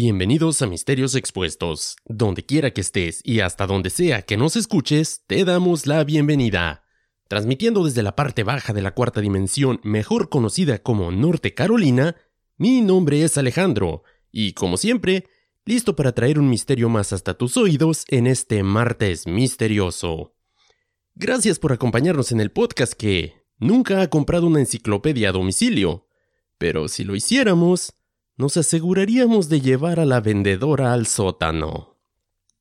Bienvenidos a Misterios Expuestos. Donde quiera que estés y hasta donde sea que nos escuches, te damos la bienvenida. Transmitiendo desde la parte baja de la cuarta dimensión, mejor conocida como Norte Carolina, mi nombre es Alejandro, y como siempre, listo para traer un misterio más hasta tus oídos en este martes misterioso. Gracias por acompañarnos en el podcast que nunca ha comprado una enciclopedia a domicilio, pero si lo hiciéramos, nos aseguraríamos de llevar a la vendedora al sótano.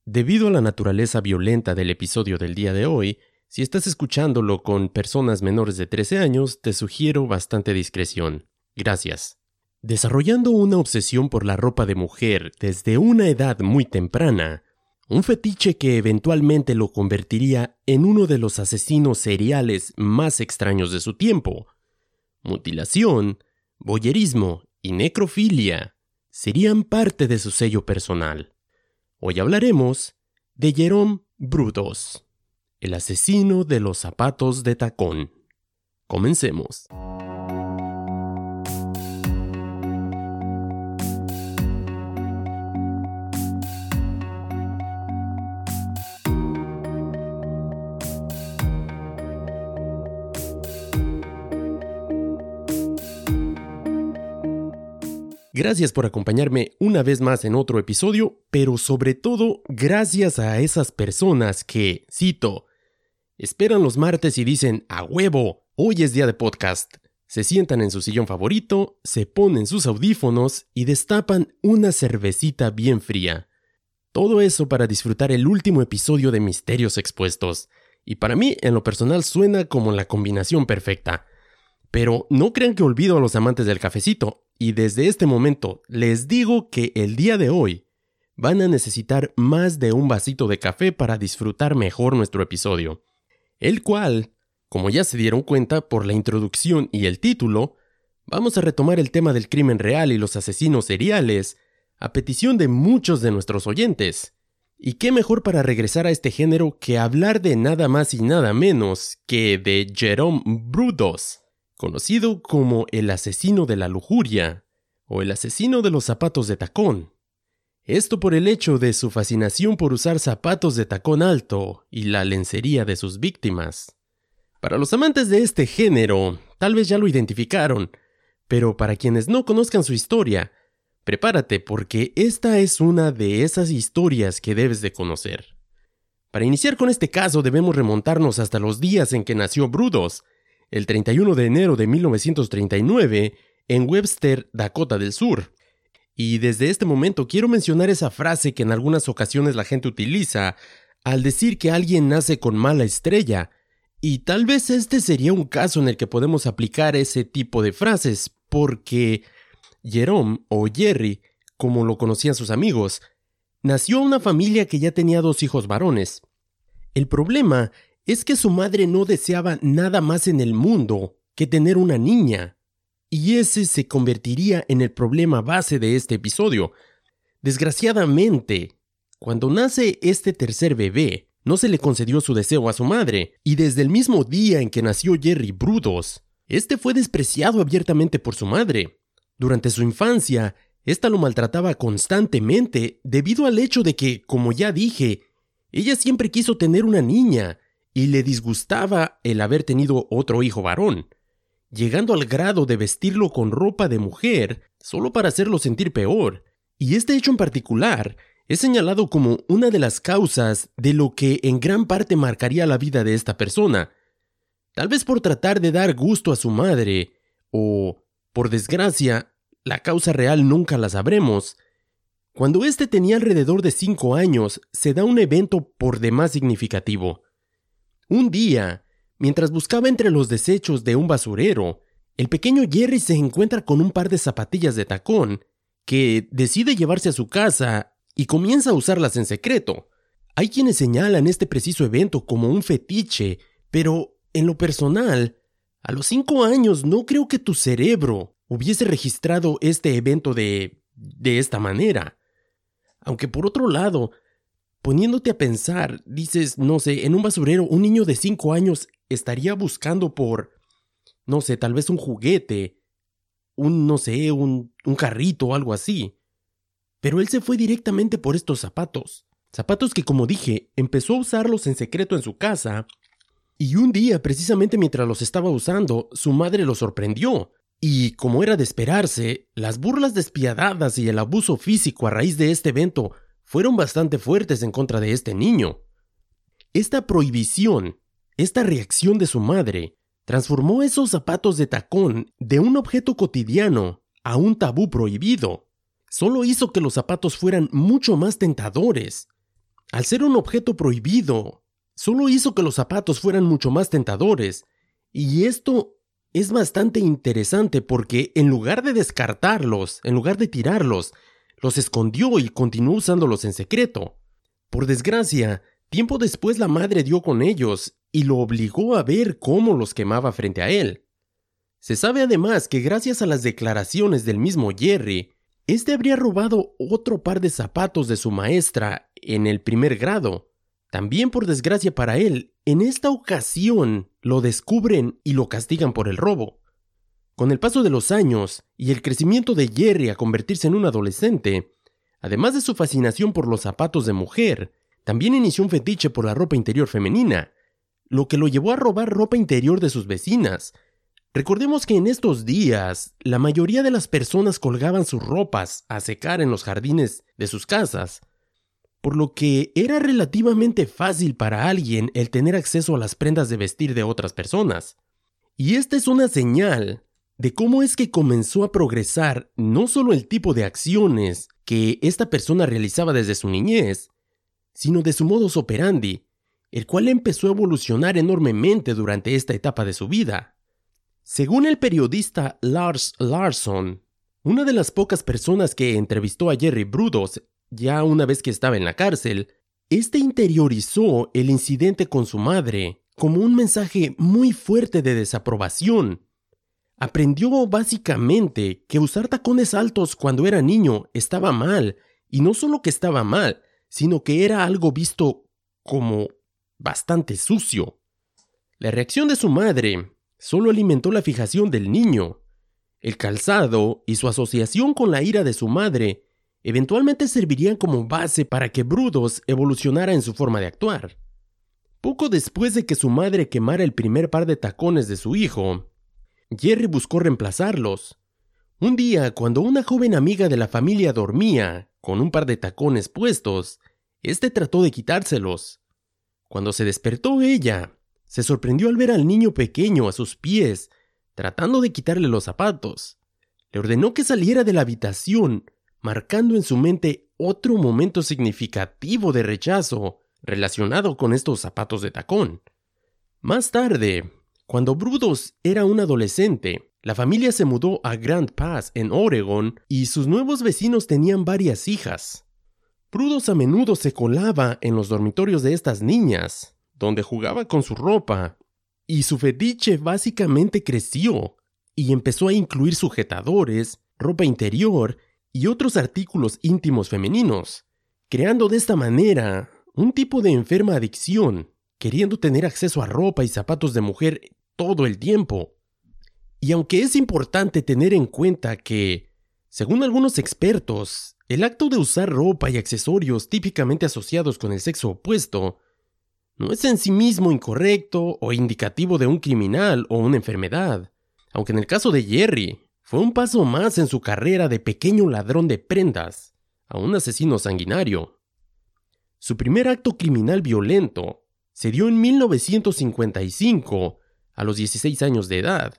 Debido a la naturaleza violenta del episodio del día de hoy, si estás escuchándolo con personas menores de 13 años, te sugiero bastante discreción. Gracias. Desarrollando una obsesión por la ropa de mujer desde una edad muy temprana, un fetiche que eventualmente lo convertiría en uno de los asesinos seriales más extraños de su tiempo. Mutilación, boyerismo y necrofilia serían parte de su sello personal. Hoy hablaremos de Jerome Brudos, el asesino de los zapatos de tacón. Comencemos. Gracias por acompañarme una vez más en otro episodio, pero sobre todo gracias a esas personas que, cito, esperan los martes y dicen, a huevo, hoy es día de podcast. Se sientan en su sillón favorito, se ponen sus audífonos y destapan una cervecita bien fría. Todo eso para disfrutar el último episodio de Misterios Expuestos. Y para mí, en lo personal, suena como la combinación perfecta. Pero no crean que olvido a los amantes del cafecito, y desde este momento les digo que el día de hoy van a necesitar más de un vasito de café para disfrutar mejor nuestro episodio, el cual, como ya se dieron cuenta por la introducción y el título, vamos a retomar el tema del crimen real y los asesinos seriales, a petición de muchos de nuestros oyentes. Y qué mejor para regresar a este género que hablar de nada más y nada menos que de Jerome Brudos conocido como el asesino de la lujuria o el asesino de los zapatos de tacón. Esto por el hecho de su fascinación por usar zapatos de tacón alto y la lencería de sus víctimas. Para los amantes de este género, tal vez ya lo identificaron, pero para quienes no conozcan su historia, prepárate porque esta es una de esas historias que debes de conocer. Para iniciar con este caso debemos remontarnos hasta los días en que nació Brudos, el 31 de enero de 1939 en Webster, Dakota del Sur. Y desde este momento quiero mencionar esa frase que en algunas ocasiones la gente utiliza al decir que alguien nace con mala estrella, y tal vez este sería un caso en el que podemos aplicar ese tipo de frases, porque Jerome o Jerry, como lo conocían sus amigos, nació una familia que ya tenía dos hijos varones. El problema es que su madre no deseaba nada más en el mundo que tener una niña. Y ese se convertiría en el problema base de este episodio. Desgraciadamente, cuando nace este tercer bebé, no se le concedió su deseo a su madre, y desde el mismo día en que nació Jerry Brudos, este fue despreciado abiertamente por su madre. Durante su infancia, ésta lo maltrataba constantemente debido al hecho de que, como ya dije, ella siempre quiso tener una niña, y le disgustaba el haber tenido otro hijo varón, llegando al grado de vestirlo con ropa de mujer solo para hacerlo sentir peor. Y este hecho en particular es señalado como una de las causas de lo que en gran parte marcaría la vida de esta persona. Tal vez por tratar de dar gusto a su madre, o, por desgracia, la causa real nunca la sabremos. Cuando éste tenía alrededor de cinco años, se da un evento por demás significativo. Un día, mientras buscaba entre los desechos de un basurero, el pequeño Jerry se encuentra con un par de zapatillas de tacón que decide llevarse a su casa y comienza a usarlas en secreto. Hay quienes señalan este preciso evento como un fetiche, pero en lo personal, a los cinco años no creo que tu cerebro hubiese registrado este evento de... de esta manera. Aunque por otro lado, poniéndote a pensar, dices, no sé, en un basurero un niño de 5 años estaría buscando por, no sé, tal vez un juguete, un, no sé, un, un carrito o algo así. pero él se fue directamente por estos zapatos. Zapatos que, como dije, empezó a usarlos en secreto en su casa, y un día, precisamente mientras los estaba usando, su madre lo sorprendió, y, como era de esperarse, las burlas despiadadas y el abuso físico a raíz de este evento fueron bastante fuertes en contra de este niño. Esta prohibición, esta reacción de su madre, transformó esos zapatos de tacón de un objeto cotidiano a un tabú prohibido. Solo hizo que los zapatos fueran mucho más tentadores. Al ser un objeto prohibido, solo hizo que los zapatos fueran mucho más tentadores. Y esto es bastante interesante porque en lugar de descartarlos, en lugar de tirarlos, los escondió y continuó usándolos en secreto. Por desgracia, tiempo después la madre dio con ellos y lo obligó a ver cómo los quemaba frente a él. Se sabe además que gracias a las declaraciones del mismo Jerry, este habría robado otro par de zapatos de su maestra en el primer grado. También por desgracia para él, en esta ocasión lo descubren y lo castigan por el robo. Con el paso de los años y el crecimiento de Jerry a convertirse en un adolescente, además de su fascinación por los zapatos de mujer, también inició un fetiche por la ropa interior femenina, lo que lo llevó a robar ropa interior de sus vecinas. Recordemos que en estos días la mayoría de las personas colgaban sus ropas a secar en los jardines de sus casas, por lo que era relativamente fácil para alguien el tener acceso a las prendas de vestir de otras personas. Y esta es una señal de cómo es que comenzó a progresar no solo el tipo de acciones que esta persona realizaba desde su niñez, sino de su modus operandi, el cual empezó a evolucionar enormemente durante esta etapa de su vida. Según el periodista Lars Larsson, una de las pocas personas que entrevistó a Jerry Brudos ya una vez que estaba en la cárcel, este interiorizó el incidente con su madre como un mensaje muy fuerte de desaprobación. Aprendió básicamente que usar tacones altos cuando era niño estaba mal, y no solo que estaba mal, sino que era algo visto como bastante sucio. La reacción de su madre solo alimentó la fijación del niño. El calzado y su asociación con la ira de su madre eventualmente servirían como base para que Brudos evolucionara en su forma de actuar. Poco después de que su madre quemara el primer par de tacones de su hijo, Jerry buscó reemplazarlos. Un día, cuando una joven amiga de la familia dormía, con un par de tacones puestos, éste trató de quitárselos. Cuando se despertó ella, se sorprendió al ver al niño pequeño a sus pies, tratando de quitarle los zapatos. Le ordenó que saliera de la habitación marcando en su mente otro momento significativo de rechazo relacionado con estos zapatos de tacón. Más tarde, cuando Brudos era un adolescente, la familia se mudó a Grand Pass, en Oregon, y sus nuevos vecinos tenían varias hijas. Brudos a menudo se colaba en los dormitorios de estas niñas, donde jugaba con su ropa, y su fetiche básicamente creció, y empezó a incluir sujetadores, ropa interior y otros artículos íntimos femeninos, creando de esta manera un tipo de enferma adicción, queriendo tener acceso a ropa y zapatos de mujer todo el tiempo. Y aunque es importante tener en cuenta que, según algunos expertos, el acto de usar ropa y accesorios típicamente asociados con el sexo opuesto no es en sí mismo incorrecto o indicativo de un criminal o una enfermedad, aunque en el caso de Jerry, fue un paso más en su carrera de pequeño ladrón de prendas a un asesino sanguinario. Su primer acto criminal violento se dio en 1955, a los 16 años de edad.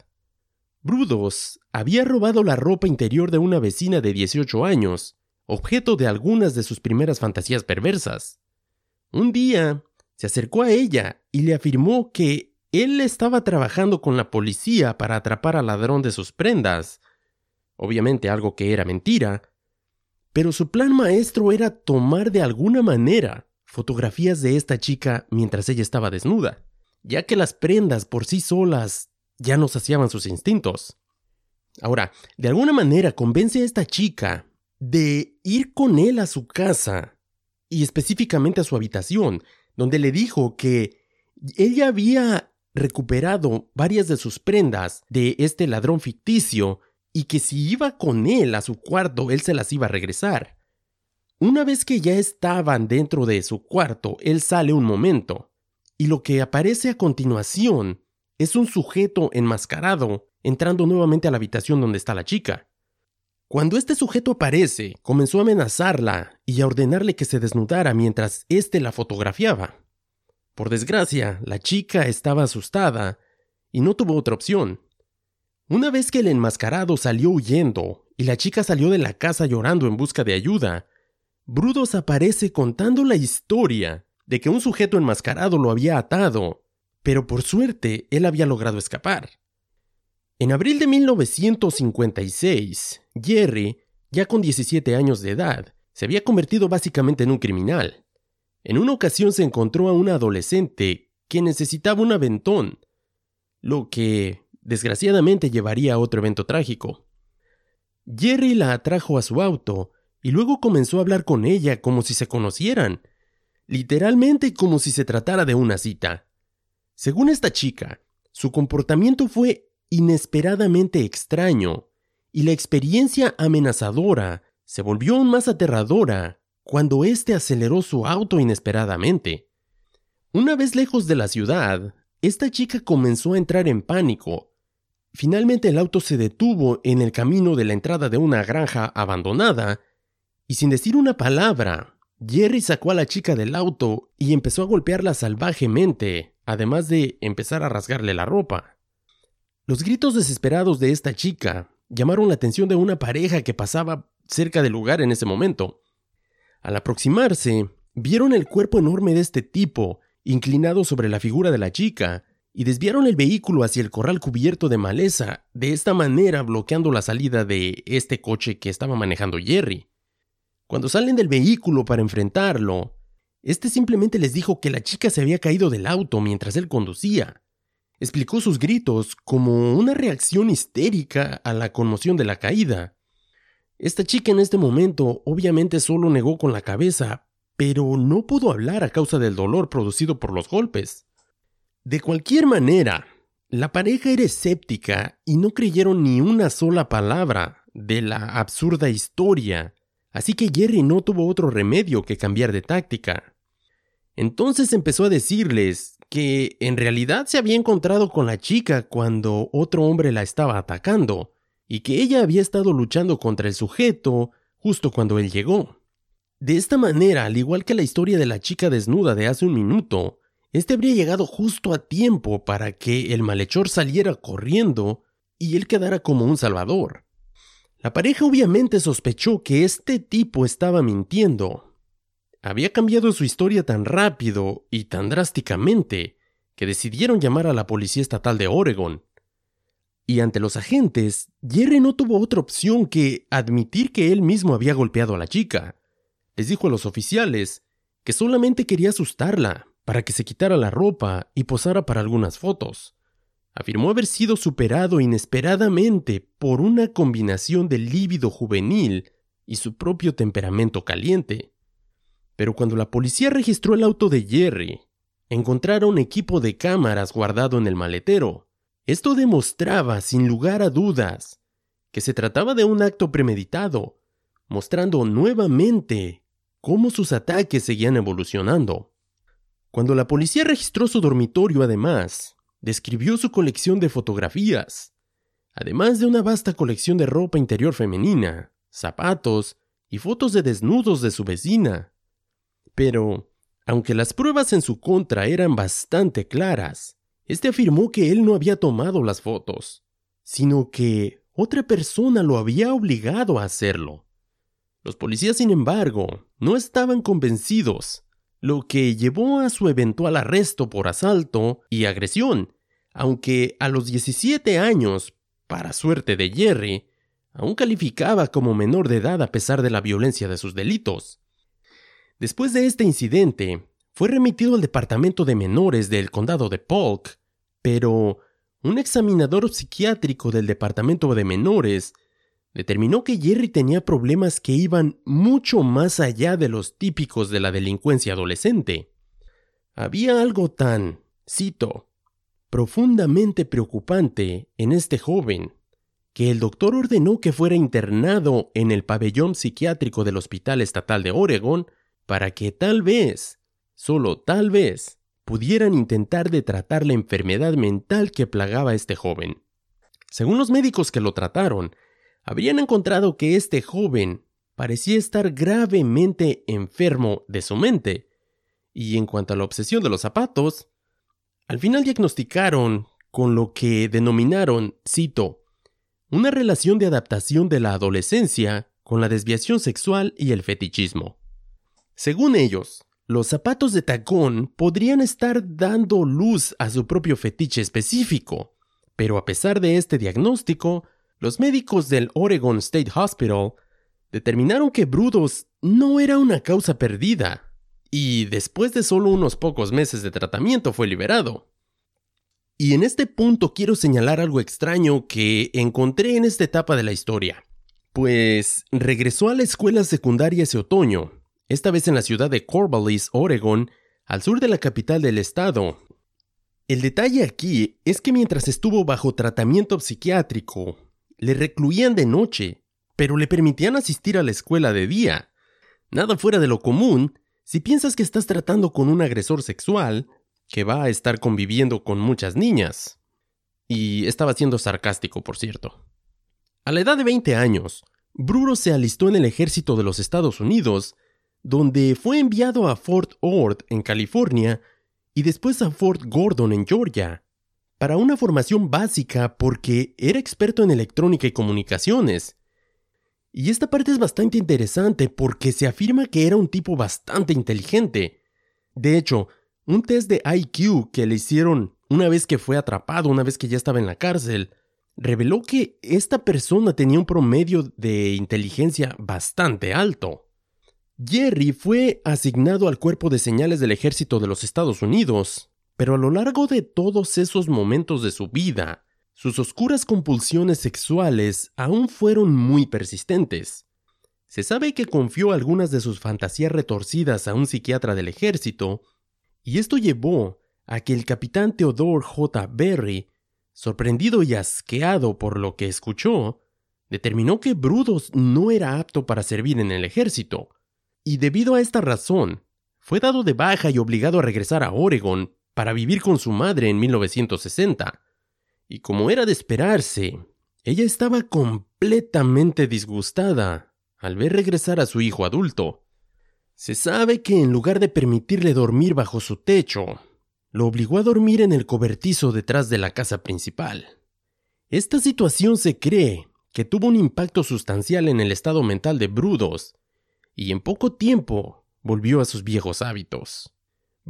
Brudos había robado la ropa interior de una vecina de 18 años, objeto de algunas de sus primeras fantasías perversas. Un día, se acercó a ella y le afirmó que él estaba trabajando con la policía para atrapar al ladrón de sus prendas. Obviamente algo que era mentira. Pero su plan maestro era tomar de alguna manera fotografías de esta chica mientras ella estaba desnuda, ya que las prendas por sí solas ya no saciaban sus instintos. Ahora, de alguna manera convence a esta chica de ir con él a su casa, y específicamente a su habitación, donde le dijo que ella había recuperado varias de sus prendas de este ladrón ficticio y que si iba con él a su cuarto él se las iba a regresar. Una vez que ya estaban dentro de su cuarto, él sale un momento, y lo que aparece a continuación es un sujeto enmascarado entrando nuevamente a la habitación donde está la chica. Cuando este sujeto aparece, comenzó a amenazarla y a ordenarle que se desnudara mientras éste la fotografiaba. Por desgracia, la chica estaba asustada y no tuvo otra opción. Una vez que el enmascarado salió huyendo y la chica salió de la casa llorando en busca de ayuda, Brudos aparece contando la historia de que un sujeto enmascarado lo había atado, pero por suerte él había logrado escapar. En abril de 1956, Jerry, ya con 17 años de edad, se había convertido básicamente en un criminal. En una ocasión se encontró a una adolescente que necesitaba un aventón, lo que desgraciadamente llevaría a otro evento trágico. Jerry la atrajo a su auto y luego comenzó a hablar con ella como si se conocieran, literalmente como si se tratara de una cita. Según esta chica, su comportamiento fue inesperadamente extraño, y la experiencia amenazadora se volvió aún más aterradora cuando éste aceleró su auto inesperadamente. Una vez lejos de la ciudad, esta chica comenzó a entrar en pánico. Finalmente el auto se detuvo en el camino de la entrada de una granja abandonada y sin decir una palabra, Jerry sacó a la chica del auto y empezó a golpearla salvajemente, además de empezar a rasgarle la ropa. Los gritos desesperados de esta chica llamaron la atención de una pareja que pasaba cerca del lugar en ese momento. Al aproximarse, vieron el cuerpo enorme de este tipo, inclinado sobre la figura de la chica, y desviaron el vehículo hacia el corral cubierto de maleza, de esta manera bloqueando la salida de este coche que estaba manejando Jerry. Cuando salen del vehículo para enfrentarlo, este simplemente les dijo que la chica se había caído del auto mientras él conducía. Explicó sus gritos como una reacción histérica a la conmoción de la caída. Esta chica en este momento obviamente solo negó con la cabeza, pero no pudo hablar a causa del dolor producido por los golpes. De cualquier manera, la pareja era escéptica y no creyeron ni una sola palabra de la absurda historia así que Jerry no tuvo otro remedio que cambiar de táctica. Entonces empezó a decirles que en realidad se había encontrado con la chica cuando otro hombre la estaba atacando, y que ella había estado luchando contra el sujeto justo cuando él llegó. De esta manera, al igual que la historia de la chica desnuda de hace un minuto, este habría llegado justo a tiempo para que el malhechor saliera corriendo y él quedara como un salvador. La pareja obviamente sospechó que este tipo estaba mintiendo. Había cambiado su historia tan rápido y tan drásticamente que decidieron llamar a la Policía Estatal de Oregon. Y ante los agentes, Jerry no tuvo otra opción que admitir que él mismo había golpeado a la chica. Les dijo a los oficiales que solamente quería asustarla para que se quitara la ropa y posara para algunas fotos afirmó haber sido superado inesperadamente por una combinación de lívido juvenil y su propio temperamento caliente. Pero cuando la policía registró el auto de Jerry, encontraron equipo de cámaras guardado en el maletero. Esto demostraba, sin lugar a dudas, que se trataba de un acto premeditado, mostrando nuevamente cómo sus ataques seguían evolucionando. Cuando la policía registró su dormitorio, además, describió su colección de fotografías, además de una vasta colección de ropa interior femenina, zapatos y fotos de desnudos de su vecina. Pero, aunque las pruebas en su contra eran bastante claras, este afirmó que él no había tomado las fotos, sino que otra persona lo había obligado a hacerlo. Los policías, sin embargo, no estaban convencidos lo que llevó a su eventual arresto por asalto y agresión, aunque a los 17 años, para suerte de Jerry, aún calificaba como menor de edad a pesar de la violencia de sus delitos. Después de este incidente, fue remitido al departamento de menores del condado de Polk, pero un examinador psiquiátrico del departamento de menores determinó que Jerry tenía problemas que iban mucho más allá de los típicos de la delincuencia adolescente. Había algo tan, cito, profundamente preocupante en este joven, que el doctor ordenó que fuera internado en el pabellón psiquiátrico del Hospital Estatal de Oregon para que tal vez, solo tal vez, pudieran intentar de tratar la enfermedad mental que plagaba a este joven. Según los médicos que lo trataron, habrían encontrado que este joven parecía estar gravemente enfermo de su mente. Y en cuanto a la obsesión de los zapatos, al final diagnosticaron con lo que denominaron, cito, una relación de adaptación de la adolescencia con la desviación sexual y el fetichismo. Según ellos, los zapatos de tacón podrían estar dando luz a su propio fetiche específico, pero a pesar de este diagnóstico, los médicos del Oregon State Hospital determinaron que Brudos no era una causa perdida, y después de solo unos pocos meses de tratamiento fue liberado. Y en este punto quiero señalar algo extraño que encontré en esta etapa de la historia. Pues regresó a la escuela secundaria ese otoño, esta vez en la ciudad de Corvallis, Oregon, al sur de la capital del estado. El detalle aquí es que mientras estuvo bajo tratamiento psiquiátrico, le recluían de noche, pero le permitían asistir a la escuela de día. Nada fuera de lo común si piensas que estás tratando con un agresor sexual que va a estar conviviendo con muchas niñas. Y estaba siendo sarcástico, por cierto. A la edad de 20 años, Bruro se alistó en el ejército de los Estados Unidos, donde fue enviado a Fort Ord, en California, y después a Fort Gordon, en Georgia, para una formación básica porque era experto en electrónica y comunicaciones. Y esta parte es bastante interesante porque se afirma que era un tipo bastante inteligente. De hecho, un test de IQ que le hicieron una vez que fue atrapado, una vez que ya estaba en la cárcel, reveló que esta persona tenía un promedio de inteligencia bastante alto. Jerry fue asignado al cuerpo de señales del ejército de los Estados Unidos, pero a lo largo de todos esos momentos de su vida, sus oscuras compulsiones sexuales aún fueron muy persistentes. Se sabe que confió algunas de sus fantasías retorcidas a un psiquiatra del ejército, y esto llevó a que el capitán Theodore J. Berry, sorprendido y asqueado por lo que escuchó, determinó que Brudos no era apto para servir en el ejército, y debido a esta razón, fue dado de baja y obligado a regresar a Oregon para vivir con su madre en 1960. Y como era de esperarse, ella estaba completamente disgustada al ver regresar a su hijo adulto, se sabe que en lugar de permitirle dormir bajo su techo, lo obligó a dormir en el cobertizo detrás de la casa principal. Esta situación se cree que tuvo un impacto sustancial en el estado mental de Brudos, y en poco tiempo volvió a sus viejos hábitos.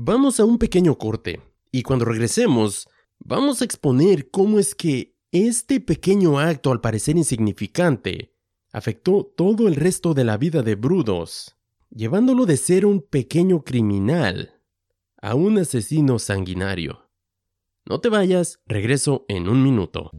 Vamos a un pequeño corte, y cuando regresemos, vamos a exponer cómo es que este pequeño acto al parecer insignificante afectó todo el resto de la vida de Brudos llevándolo de ser un pequeño criminal a un asesino sanguinario. No te vayas, regreso en un minuto.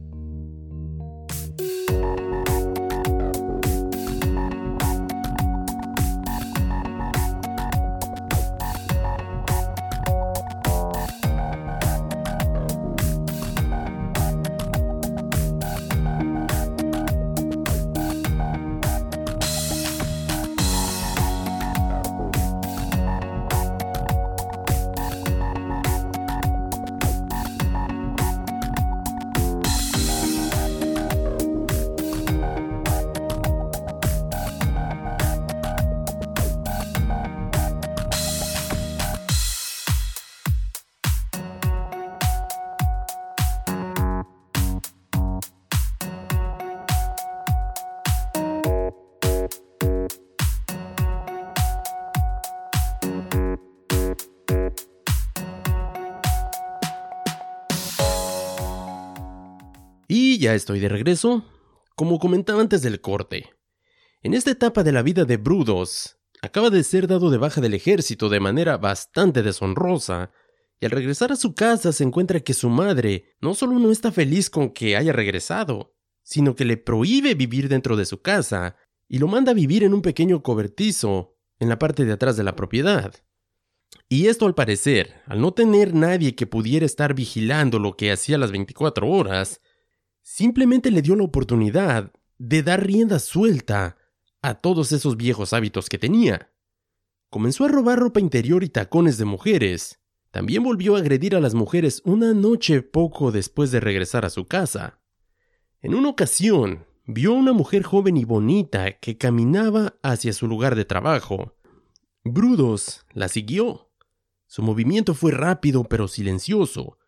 Ya estoy de regreso. Como comentaba antes del corte, en esta etapa de la vida de Brudos, acaba de ser dado de baja del ejército de manera bastante deshonrosa, y al regresar a su casa se encuentra que su madre no solo no está feliz con que haya regresado, sino que le prohíbe vivir dentro de su casa y lo manda a vivir en un pequeño cobertizo en la parte de atrás de la propiedad. Y esto al parecer, al no tener nadie que pudiera estar vigilando lo que hacía las 24 horas, simplemente le dio la oportunidad de dar rienda suelta a todos esos viejos hábitos que tenía. Comenzó a robar ropa interior y tacones de mujeres. También volvió a agredir a las mujeres una noche poco después de regresar a su casa. En una ocasión, vio a una mujer joven y bonita que caminaba hacia su lugar de trabajo. Brudos la siguió. Su movimiento fue rápido pero silencioso,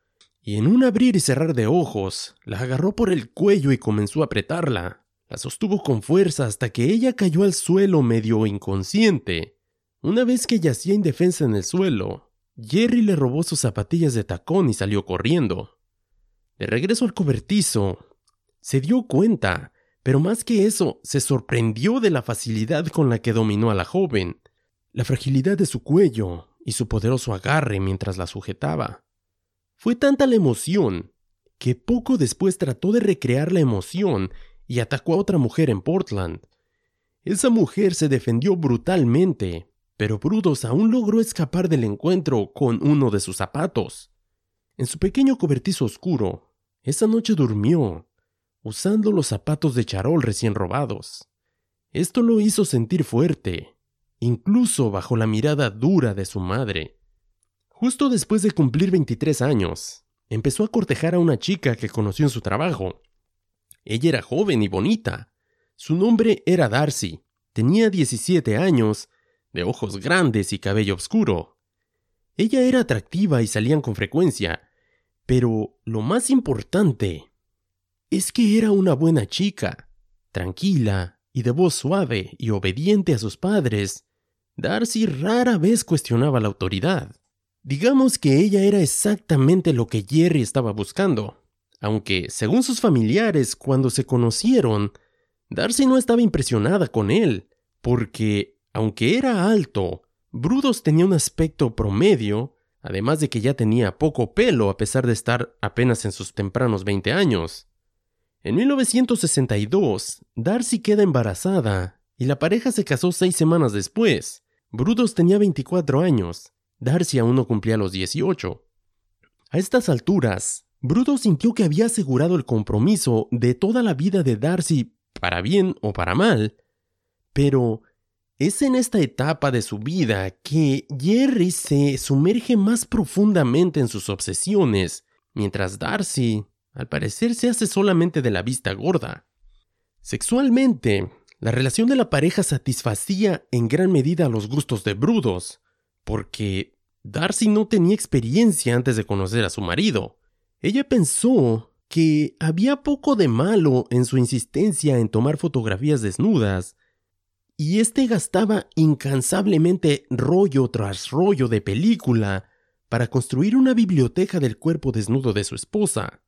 y en un abrir y cerrar de ojos, la agarró por el cuello y comenzó a apretarla. La sostuvo con fuerza hasta que ella cayó al suelo medio inconsciente. Una vez que yacía indefensa en el suelo, Jerry le robó sus zapatillas de tacón y salió corriendo. De regreso al cobertizo, se dio cuenta, pero más que eso, se sorprendió de la facilidad con la que dominó a la joven, la fragilidad de su cuello y su poderoso agarre mientras la sujetaba. Fue tanta la emoción que poco después trató de recrear la emoción y atacó a otra mujer en Portland. Esa mujer se defendió brutalmente, pero Brudos aún logró escapar del encuentro con uno de sus zapatos. En su pequeño cobertizo oscuro, esa noche durmió, usando los zapatos de charol recién robados. Esto lo hizo sentir fuerte, incluso bajo la mirada dura de su madre. Justo después de cumplir 23 años, empezó a cortejar a una chica que conoció en su trabajo. Ella era joven y bonita. Su nombre era Darcy. Tenía 17 años, de ojos grandes y cabello oscuro. Ella era atractiva y salían con frecuencia, pero lo más importante es que era una buena chica, tranquila y de voz suave y obediente a sus padres. Darcy rara vez cuestionaba la autoridad. Digamos que ella era exactamente lo que Jerry estaba buscando, aunque, según sus familiares, cuando se conocieron, Darcy no estaba impresionada con él, porque, aunque era alto, Brudos tenía un aspecto promedio, además de que ya tenía poco pelo a pesar de estar apenas en sus tempranos 20 años. En 1962, Darcy queda embarazada y la pareja se casó seis semanas después. Brudos tenía 24 años Darcy aún no cumplía los 18. A estas alturas, Bruto sintió que había asegurado el compromiso de toda la vida de Darcy, para bien o para mal, pero es en esta etapa de su vida que Jerry se sumerge más profundamente en sus obsesiones, mientras Darcy, al parecer, se hace solamente de la vista gorda. Sexualmente, la relación de la pareja satisfacía en gran medida los gustos de Brudos, porque Darcy no tenía experiencia antes de conocer a su marido. Ella pensó que había poco de malo en su insistencia en tomar fotografías desnudas, y éste gastaba incansablemente rollo tras rollo de película para construir una biblioteca del cuerpo desnudo de su esposa.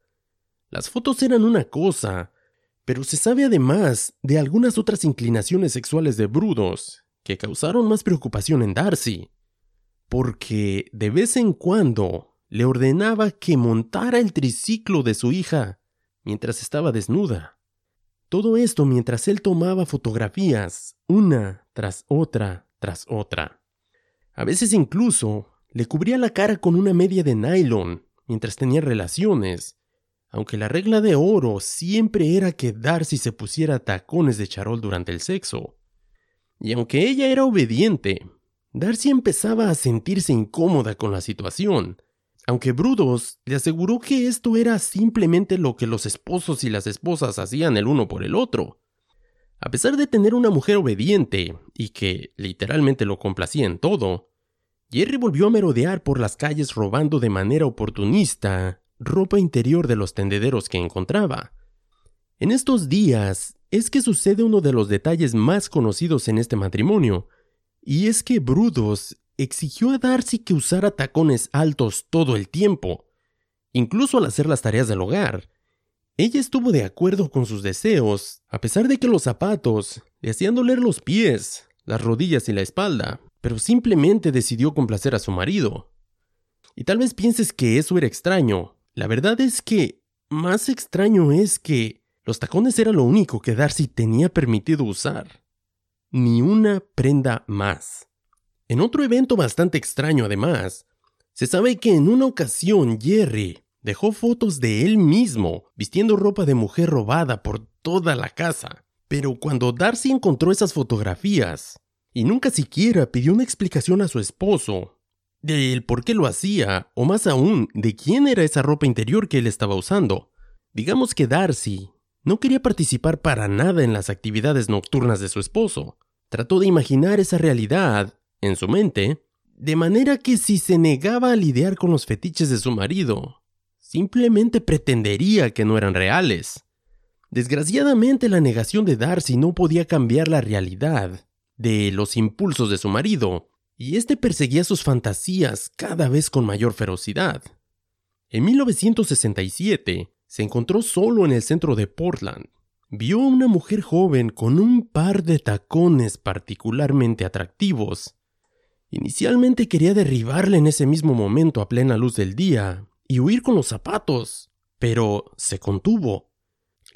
Las fotos eran una cosa, pero se sabe además de algunas otras inclinaciones sexuales de Brudos que causaron más preocupación en Darcy porque de vez en cuando le ordenaba que montara el triciclo de su hija mientras estaba desnuda. Todo esto mientras él tomaba fotografías, una tras otra tras otra. A veces incluso le cubría la cara con una media de nylon mientras tenía relaciones, aunque la regla de oro siempre era que Darcy se pusiera tacones de charol durante el sexo. Y aunque ella era obediente, Darcy empezaba a sentirse incómoda con la situación, aunque Brudos le aseguró que esto era simplemente lo que los esposos y las esposas hacían el uno por el otro. A pesar de tener una mujer obediente y que literalmente lo complacía en todo, Jerry volvió a merodear por las calles robando de manera oportunista ropa interior de los tendederos que encontraba. En estos días es que sucede uno de los detalles más conocidos en este matrimonio, y es que Brudos exigió a Darcy que usara tacones altos todo el tiempo, incluso al hacer las tareas del hogar. Ella estuvo de acuerdo con sus deseos, a pesar de que los zapatos le hacían doler los pies, las rodillas y la espalda, pero simplemente decidió complacer a su marido. Y tal vez pienses que eso era extraño. La verdad es que más extraño es que los tacones eran lo único que Darcy tenía permitido usar ni una prenda más. En otro evento bastante extraño además, se sabe que en una ocasión Jerry Dejó fotos de él mismo, vistiendo ropa de mujer robada por toda la casa. Pero cuando Darcy encontró esas fotografías, y nunca siquiera pidió una explicación a su esposo, de por qué lo hacía, o más aún, de quién era esa ropa interior que él estaba usando. Digamos que Darcy no quería participar para nada en las actividades nocturnas de su esposo. Trató de imaginar esa realidad, en su mente, de manera que si se negaba a lidiar con los fetiches de su marido, simplemente pretendería que no eran reales. Desgraciadamente la negación de Darcy no podía cambiar la realidad de los impulsos de su marido, y éste perseguía sus fantasías cada vez con mayor ferocidad. En 1967 se encontró solo en el centro de Portland. Vio a una mujer joven con un par de tacones particularmente atractivos. Inicialmente quería derribarle en ese mismo momento a plena luz del día y huir con los zapatos, pero se contuvo.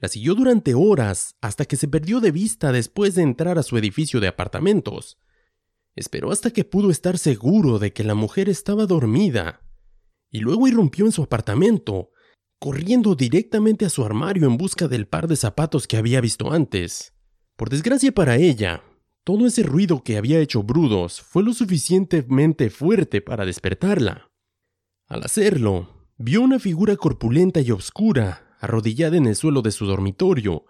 La siguió durante horas hasta que se perdió de vista después de entrar a su edificio de apartamentos. Esperó hasta que pudo estar seguro de que la mujer estaba dormida, y luego irrumpió en su apartamento, corriendo directamente a su armario en busca del par de zapatos que había visto antes. Por desgracia para ella, todo ese ruido que había hecho Brudos fue lo suficientemente fuerte para despertarla. Al hacerlo, vio una figura corpulenta y oscura arrodillada en el suelo de su dormitorio,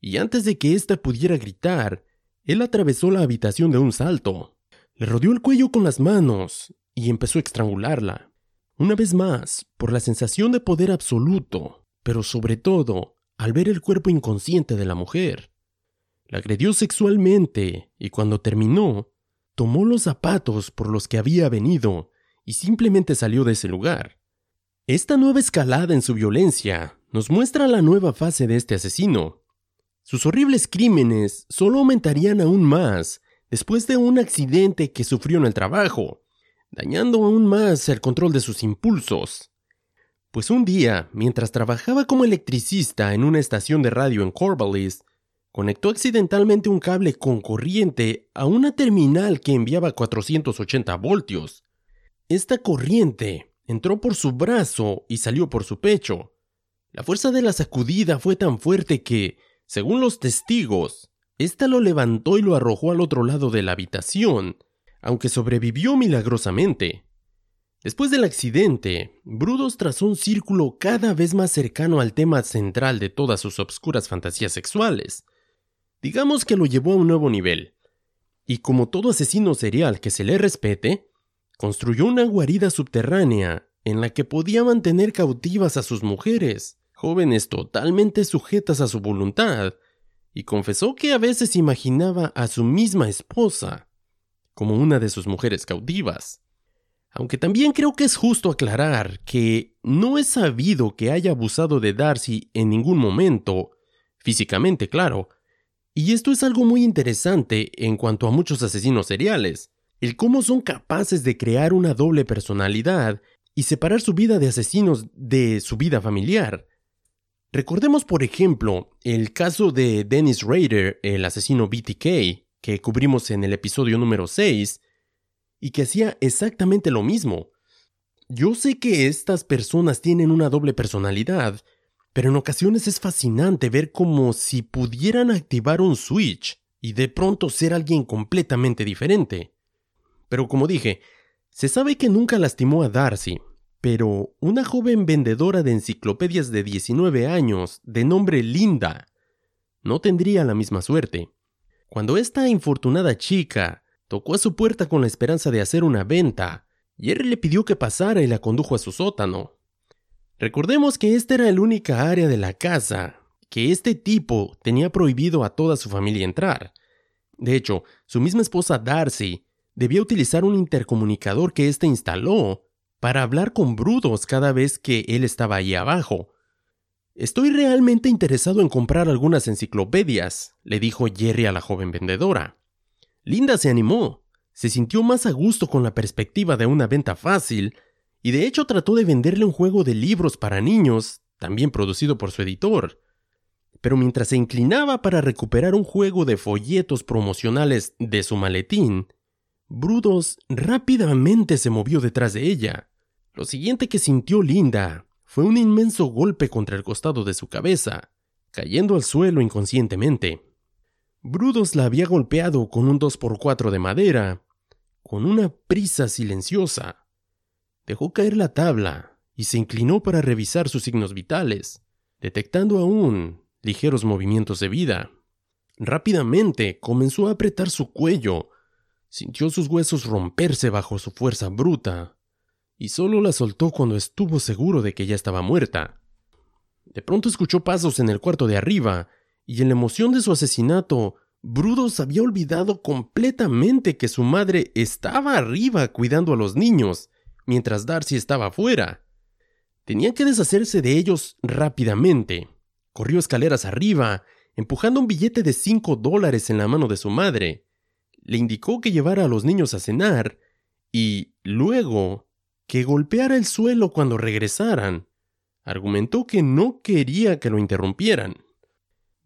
y antes de que ésta pudiera gritar, él atravesó la habitación de un salto. Le rodeó el cuello con las manos y empezó a estrangularla. Una vez más, por la sensación de poder absoluto, pero sobre todo al ver el cuerpo inconsciente de la mujer. La agredió sexualmente y cuando terminó, tomó los zapatos por los que había venido y simplemente salió de ese lugar. Esta nueva escalada en su violencia nos muestra la nueva fase de este asesino. Sus horribles crímenes solo aumentarían aún más después de un accidente que sufrió en el trabajo, dañando aún más el control de sus impulsos. Pues un día, mientras trabajaba como electricista en una estación de radio en Corvallis, conectó accidentalmente un cable con corriente a una terminal que enviaba 480 voltios. Esta corriente entró por su brazo y salió por su pecho. La fuerza de la sacudida fue tan fuerte que, según los testigos, esta lo levantó y lo arrojó al otro lado de la habitación, aunque sobrevivió milagrosamente. Después del accidente, Brudos trazó un círculo cada vez más cercano al tema central de todas sus obscuras fantasías sexuales. Digamos que lo llevó a un nuevo nivel. Y como todo asesino serial que se le respete, construyó una guarida subterránea en la que podía mantener cautivas a sus mujeres, jóvenes totalmente sujetas a su voluntad, y confesó que a veces imaginaba a su misma esposa como una de sus mujeres cautivas. Aunque también creo que es justo aclarar que no es sabido que haya abusado de Darcy en ningún momento, físicamente claro, y esto es algo muy interesante en cuanto a muchos asesinos seriales, el cómo son capaces de crear una doble personalidad y separar su vida de asesinos de su vida familiar. Recordemos, por ejemplo, el caso de Dennis Rader, el asesino BTK, que cubrimos en el episodio número 6, y que hacía exactamente lo mismo. Yo sé que estas personas tienen una doble personalidad, pero en ocasiones es fascinante ver como si pudieran activar un switch y de pronto ser alguien completamente diferente. Pero como dije, se sabe que nunca lastimó a Darcy, pero una joven vendedora de enciclopedias de 19 años, de nombre Linda, no tendría la misma suerte. Cuando esta infortunada chica tocó a su puerta con la esperanza de hacer una venta, Jerry le pidió que pasara y la condujo a su sótano. Recordemos que esta era la única área de la casa que este tipo tenía prohibido a toda su familia entrar. De hecho, su misma esposa Darcy debía utilizar un intercomunicador que éste instaló para hablar con Brudos cada vez que él estaba ahí abajo. Estoy realmente interesado en comprar algunas enciclopedias, le dijo Jerry a la joven vendedora. Linda se animó, se sintió más a gusto con la perspectiva de una venta fácil, y de hecho trató de venderle un juego de libros para niños, también producido por su editor. Pero mientras se inclinaba para recuperar un juego de folletos promocionales de su maletín, Brudos rápidamente se movió detrás de ella. Lo siguiente que sintió Linda fue un inmenso golpe contra el costado de su cabeza, cayendo al suelo inconscientemente. Brudos la había golpeado con un 2x4 de madera, con una prisa silenciosa. Dejó caer la tabla y se inclinó para revisar sus signos vitales, detectando aún ligeros movimientos de vida. Rápidamente comenzó a apretar su cuello, sintió sus huesos romperse bajo su fuerza bruta, y solo la soltó cuando estuvo seguro de que ya estaba muerta. De pronto escuchó pasos en el cuarto de arriba, y en la emoción de su asesinato, Brudos había olvidado completamente que su madre estaba arriba cuidando a los niños, mientras Darcy estaba afuera. Tenía que deshacerse de ellos rápidamente. Corrió escaleras arriba empujando un billete de cinco dólares en la mano de su madre. Le indicó que llevara a los niños a cenar y, luego, que golpeara el suelo cuando regresaran. Argumentó que no quería que lo interrumpieran.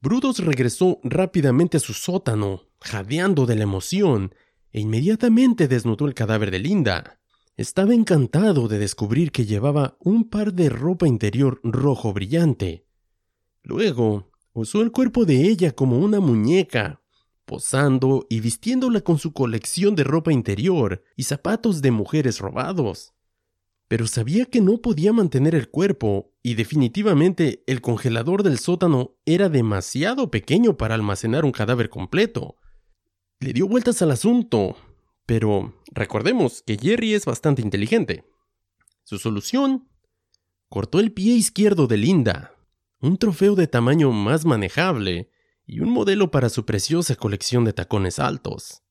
Brudos regresó rápidamente a su sótano, jadeando de la emoción, e inmediatamente desnudó el cadáver de Linda. Estaba encantado de descubrir que llevaba un par de ropa interior rojo brillante. Luego, Usó el cuerpo de ella como una muñeca, posando y vistiéndola con su colección de ropa interior y zapatos de mujeres robados. Pero sabía que no podía mantener el cuerpo y definitivamente el congelador del sótano era demasiado pequeño para almacenar un cadáver completo. Le dio vueltas al asunto, pero recordemos que Jerry es bastante inteligente. Su solución cortó el pie izquierdo de Linda, un trofeo de tamaño más manejable y un modelo para su preciosa colección de tacones altos.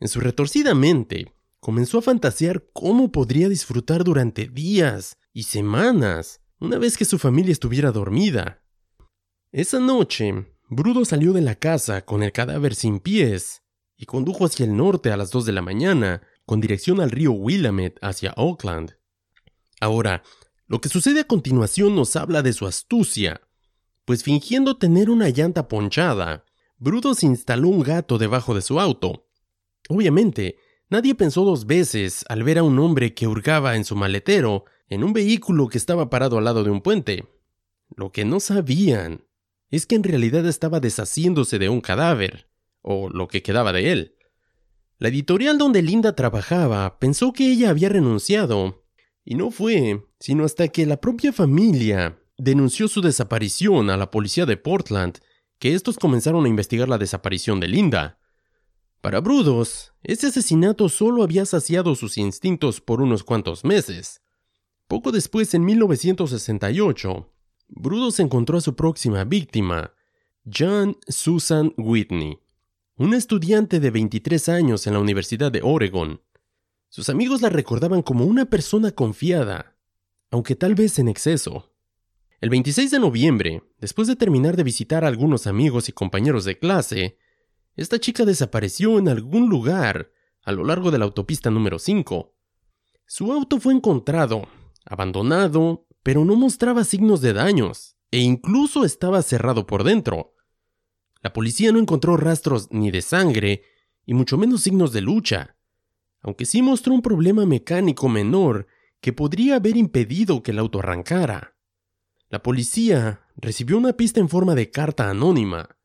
En su retorcida mente, comenzó a fantasear cómo podría disfrutar durante días y semanas una vez que su familia estuviera dormida. Esa noche, Brudo salió de la casa con el cadáver sin pies y condujo hacia el norte a las dos de la mañana con dirección al río Willamette hacia Oakland. Ahora, lo que sucede a continuación nos habla de su astucia, pues fingiendo tener una llanta ponchada, Brutus instaló un gato debajo de su auto. Obviamente, nadie pensó dos veces al ver a un hombre que hurgaba en su maletero en un vehículo que estaba parado al lado de un puente. Lo que no sabían es que en realidad estaba deshaciéndose de un cadáver, o lo que quedaba de él. La editorial donde Linda trabajaba pensó que ella había renunciado y no fue, sino hasta que la propia familia denunció su desaparición a la policía de Portland, que estos comenzaron a investigar la desaparición de Linda. Para Brudos, ese asesinato solo había saciado sus instintos por unos cuantos meses. Poco después, en 1968, Brudos encontró a su próxima víctima, John Susan Whitney, una estudiante de 23 años en la Universidad de Oregon, sus amigos la recordaban como una persona confiada, aunque tal vez en exceso. El 26 de noviembre, después de terminar de visitar a algunos amigos y compañeros de clase, esta chica desapareció en algún lugar a lo largo de la autopista número 5. Su auto fue encontrado, abandonado, pero no mostraba signos de daños, e incluso estaba cerrado por dentro. La policía no encontró rastros ni de sangre, y mucho menos signos de lucha aunque sí mostró un problema mecánico menor que podría haber impedido que el auto arrancara. La policía recibió una pista en forma de carta anónima.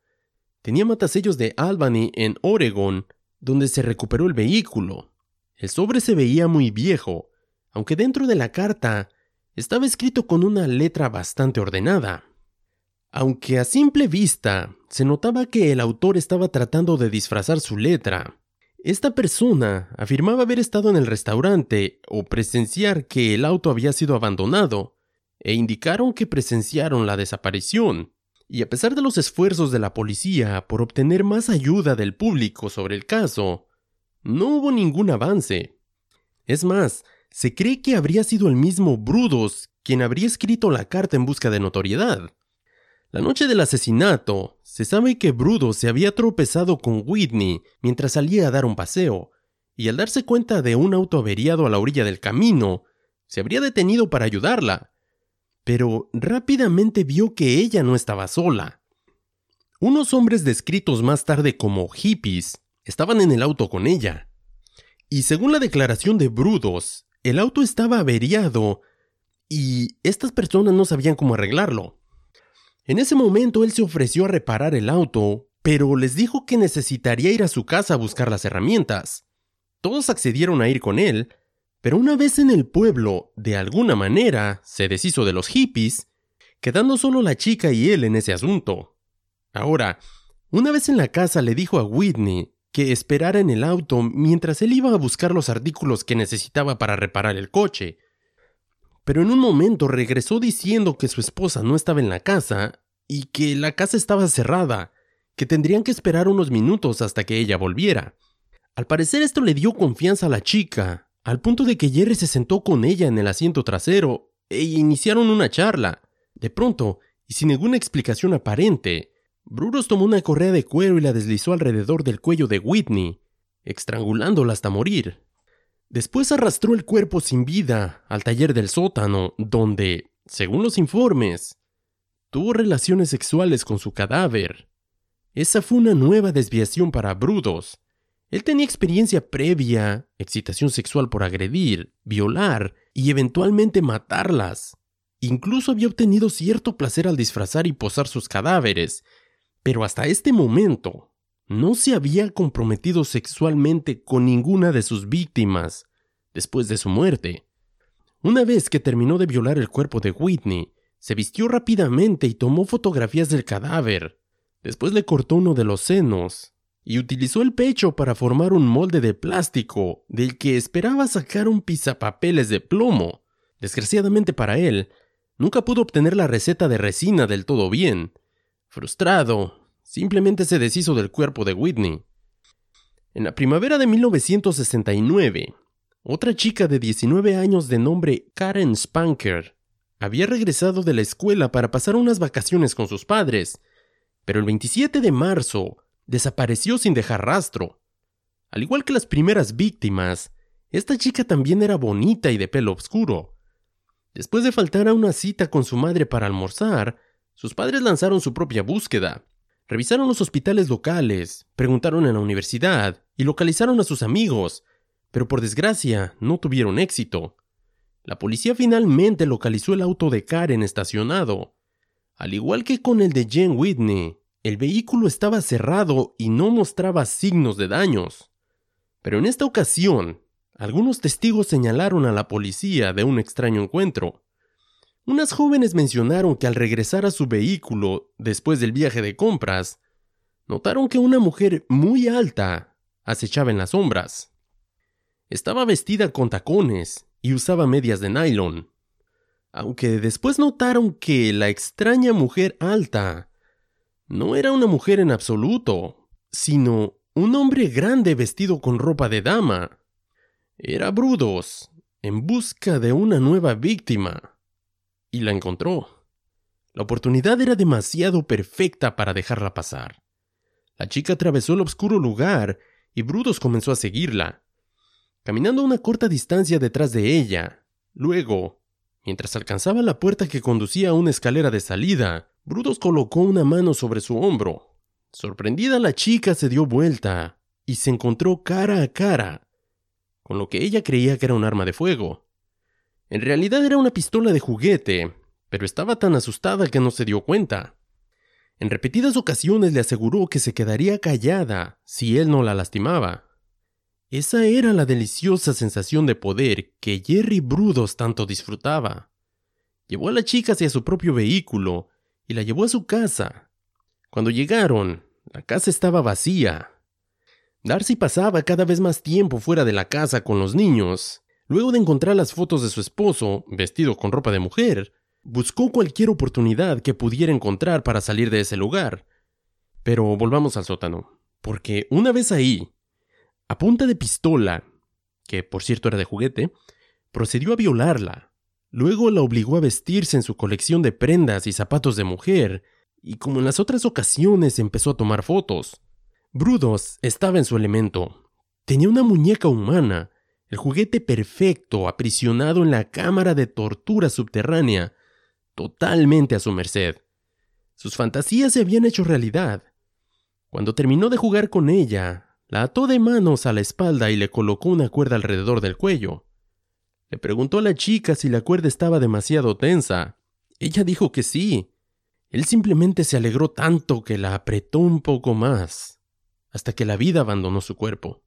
Tenía matasellos de Albany en Oregon, donde se recuperó el vehículo. El sobre se veía muy viejo, aunque dentro de la carta estaba escrito con una letra bastante ordenada. Aunque a simple vista se notaba que el autor estaba tratando de disfrazar su letra, esta persona afirmaba haber estado en el restaurante o presenciar que el auto había sido abandonado, e indicaron que presenciaron la desaparición. Y a pesar de los esfuerzos de la policía por obtener más ayuda del público sobre el caso, no hubo ningún avance. Es más, se cree que habría sido el mismo Brudos quien habría escrito la carta en busca de notoriedad. La noche del asesinato, se sabe que Brudo se había tropezado con Whitney mientras salía a dar un paseo, y al darse cuenta de un auto averiado a la orilla del camino, se habría detenido para ayudarla. Pero rápidamente vio que ella no estaba sola. Unos hombres descritos más tarde como hippies estaban en el auto con ella. Y según la declaración de Brudos, el auto estaba averiado y estas personas no sabían cómo arreglarlo. En ese momento él se ofreció a reparar el auto, pero les dijo que necesitaría ir a su casa a buscar las herramientas. Todos accedieron a ir con él, pero una vez en el pueblo, de alguna manera, se deshizo de los hippies, quedando solo la chica y él en ese asunto. Ahora, una vez en la casa le dijo a Whitney que esperara en el auto mientras él iba a buscar los artículos que necesitaba para reparar el coche. Pero en un momento regresó diciendo que su esposa no estaba en la casa y que la casa estaba cerrada, que tendrían que esperar unos minutos hasta que ella volviera. Al parecer esto le dio confianza a la chica, al punto de que Jerry se sentó con ella en el asiento trasero e iniciaron una charla. De pronto, y sin ninguna explicación aparente, Bruros tomó una correa de cuero y la deslizó alrededor del cuello de Whitney, estrangulándola hasta morir. Después arrastró el cuerpo sin vida al taller del sótano, donde, según los informes, tuvo relaciones sexuales con su cadáver. Esa fue una nueva desviación para Brudos. Él tenía experiencia previa, excitación sexual por agredir, violar y eventualmente matarlas. Incluso había obtenido cierto placer al disfrazar y posar sus cadáveres, pero hasta este momento no se había comprometido sexualmente con ninguna de sus víctimas después de su muerte. Una vez que terminó de violar el cuerpo de Whitney, se vistió rápidamente y tomó fotografías del cadáver. Después le cortó uno de los senos y utilizó el pecho para formar un molde de plástico del que esperaba sacar un pizapapeles de plomo. Desgraciadamente para él, nunca pudo obtener la receta de resina del todo bien, Frustrado, simplemente se deshizo del cuerpo de Whitney. En la primavera de 1969, otra chica de 19 años de nombre Karen Spanker había regresado de la escuela para pasar unas vacaciones con sus padres, pero el 27 de marzo desapareció sin dejar rastro. Al igual que las primeras víctimas, esta chica también era bonita y de pelo oscuro. Después de faltar a una cita con su madre para almorzar, sus padres lanzaron su propia búsqueda. Revisaron los hospitales locales, preguntaron en la universidad y localizaron a sus amigos, pero por desgracia no tuvieron éxito. La policía finalmente localizó el auto de Karen estacionado. Al igual que con el de Jen Whitney, el vehículo estaba cerrado y no mostraba signos de daños. Pero en esta ocasión, algunos testigos señalaron a la policía de un extraño encuentro. Unas jóvenes mencionaron que al regresar a su vehículo después del viaje de compras, notaron que una mujer muy alta acechaba en las sombras. Estaba vestida con tacones y usaba medias de nylon. Aunque después notaron que la extraña mujer alta no era una mujer en absoluto, sino un hombre grande vestido con ropa de dama. Era Brudos, en busca de una nueva víctima y la encontró. La oportunidad era demasiado perfecta para dejarla pasar. La chica atravesó el oscuro lugar y Brudos comenzó a seguirla, caminando una corta distancia detrás de ella. Luego, mientras alcanzaba la puerta que conducía a una escalera de salida, Brudos colocó una mano sobre su hombro. Sorprendida la chica se dio vuelta y se encontró cara a cara con lo que ella creía que era un arma de fuego. En realidad era una pistola de juguete, pero estaba tan asustada que no se dio cuenta. En repetidas ocasiones le aseguró que se quedaría callada si él no la lastimaba. Esa era la deliciosa sensación de poder que Jerry Brudos tanto disfrutaba. Llevó a la chica hacia su propio vehículo y la llevó a su casa. Cuando llegaron, la casa estaba vacía. Darcy pasaba cada vez más tiempo fuera de la casa con los niños, Luego de encontrar las fotos de su esposo, vestido con ropa de mujer, buscó cualquier oportunidad que pudiera encontrar para salir de ese lugar. Pero volvamos al sótano, porque una vez ahí, a punta de pistola, que por cierto era de juguete, procedió a violarla. Luego la obligó a vestirse en su colección de prendas y zapatos de mujer, y como en las otras ocasiones empezó a tomar fotos. Brudos estaba en su elemento. Tenía una muñeca humana, el juguete perfecto aprisionado en la cámara de tortura subterránea, totalmente a su merced. Sus fantasías se habían hecho realidad. Cuando terminó de jugar con ella, la ató de manos a la espalda y le colocó una cuerda alrededor del cuello. Le preguntó a la chica si la cuerda estaba demasiado tensa. Ella dijo que sí. Él simplemente se alegró tanto que la apretó un poco más, hasta que la vida abandonó su cuerpo.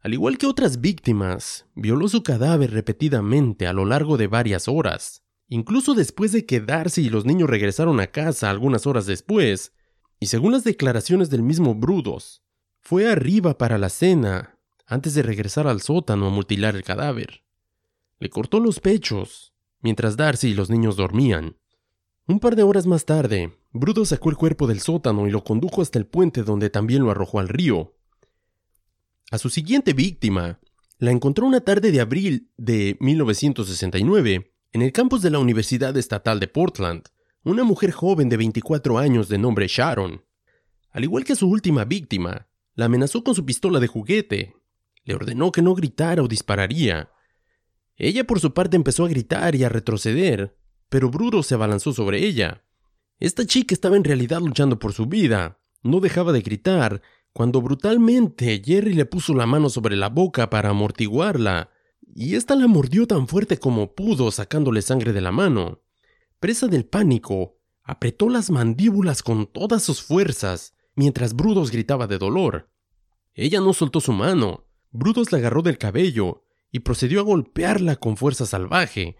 Al igual que otras víctimas, violó su cadáver repetidamente a lo largo de varias horas. Incluso después de que y los niños regresaron a casa algunas horas después, y según las declaraciones del mismo Brudos, fue arriba para la cena antes de regresar al sótano a mutilar el cadáver. Le cortó los pechos, mientras Darcy y los niños dormían. Un par de horas más tarde, Brudo sacó el cuerpo del sótano y lo condujo hasta el puente donde también lo arrojó al río. A su siguiente víctima, la encontró una tarde de abril de 1969 en el campus de la Universidad Estatal de Portland, una mujer joven de 24 años de nombre Sharon. Al igual que su última víctima, la amenazó con su pistola de juguete. Le ordenó que no gritara o dispararía, ella por su parte empezó a gritar y a retroceder, pero Brudo se abalanzó sobre ella. Esta chica estaba en realidad luchando por su vida. No dejaba de gritar, cuando brutalmente Jerry le puso la mano sobre la boca para amortiguarla, y ésta la mordió tan fuerte como pudo, sacándole sangre de la mano. Presa del pánico, apretó las mandíbulas con todas sus fuerzas, mientras Brudos gritaba de dolor. Ella no soltó su mano. Brudos la agarró del cabello y procedió a golpearla con fuerza salvaje.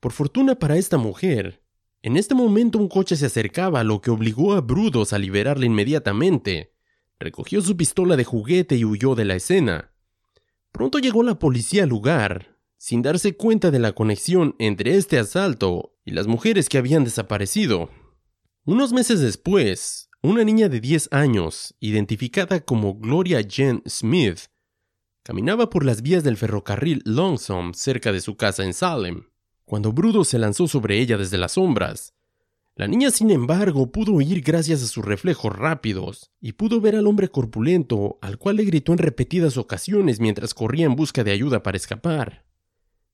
Por fortuna para esta mujer, en este momento un coche se acercaba, lo que obligó a Brudos a liberarla inmediatamente. Recogió su pistola de juguete y huyó de la escena. Pronto llegó la policía al lugar, sin darse cuenta de la conexión entre este asalto y las mujeres que habían desaparecido. Unos meses después, una niña de 10 años, identificada como Gloria Jen Smith, Caminaba por las vías del ferrocarril Longsome cerca de su casa en Salem, cuando Brudo se lanzó sobre ella desde las sombras. La niña, sin embargo, pudo huir gracias a sus reflejos rápidos, y pudo ver al hombre corpulento, al cual le gritó en repetidas ocasiones mientras corría en busca de ayuda para escapar.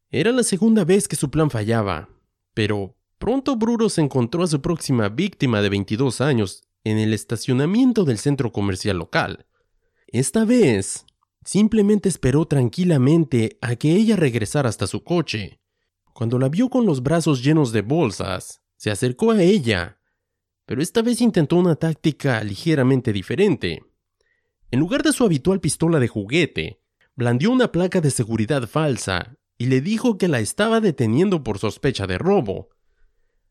Era la segunda vez que su plan fallaba, pero pronto Brudo se encontró a su próxima víctima de 22 años en el estacionamiento del centro comercial local. Esta vez, Simplemente esperó tranquilamente a que ella regresara hasta su coche. Cuando la vio con los brazos llenos de bolsas, se acercó a ella, pero esta vez intentó una táctica ligeramente diferente. En lugar de su habitual pistola de juguete, blandió una placa de seguridad falsa y le dijo que la estaba deteniendo por sospecha de robo.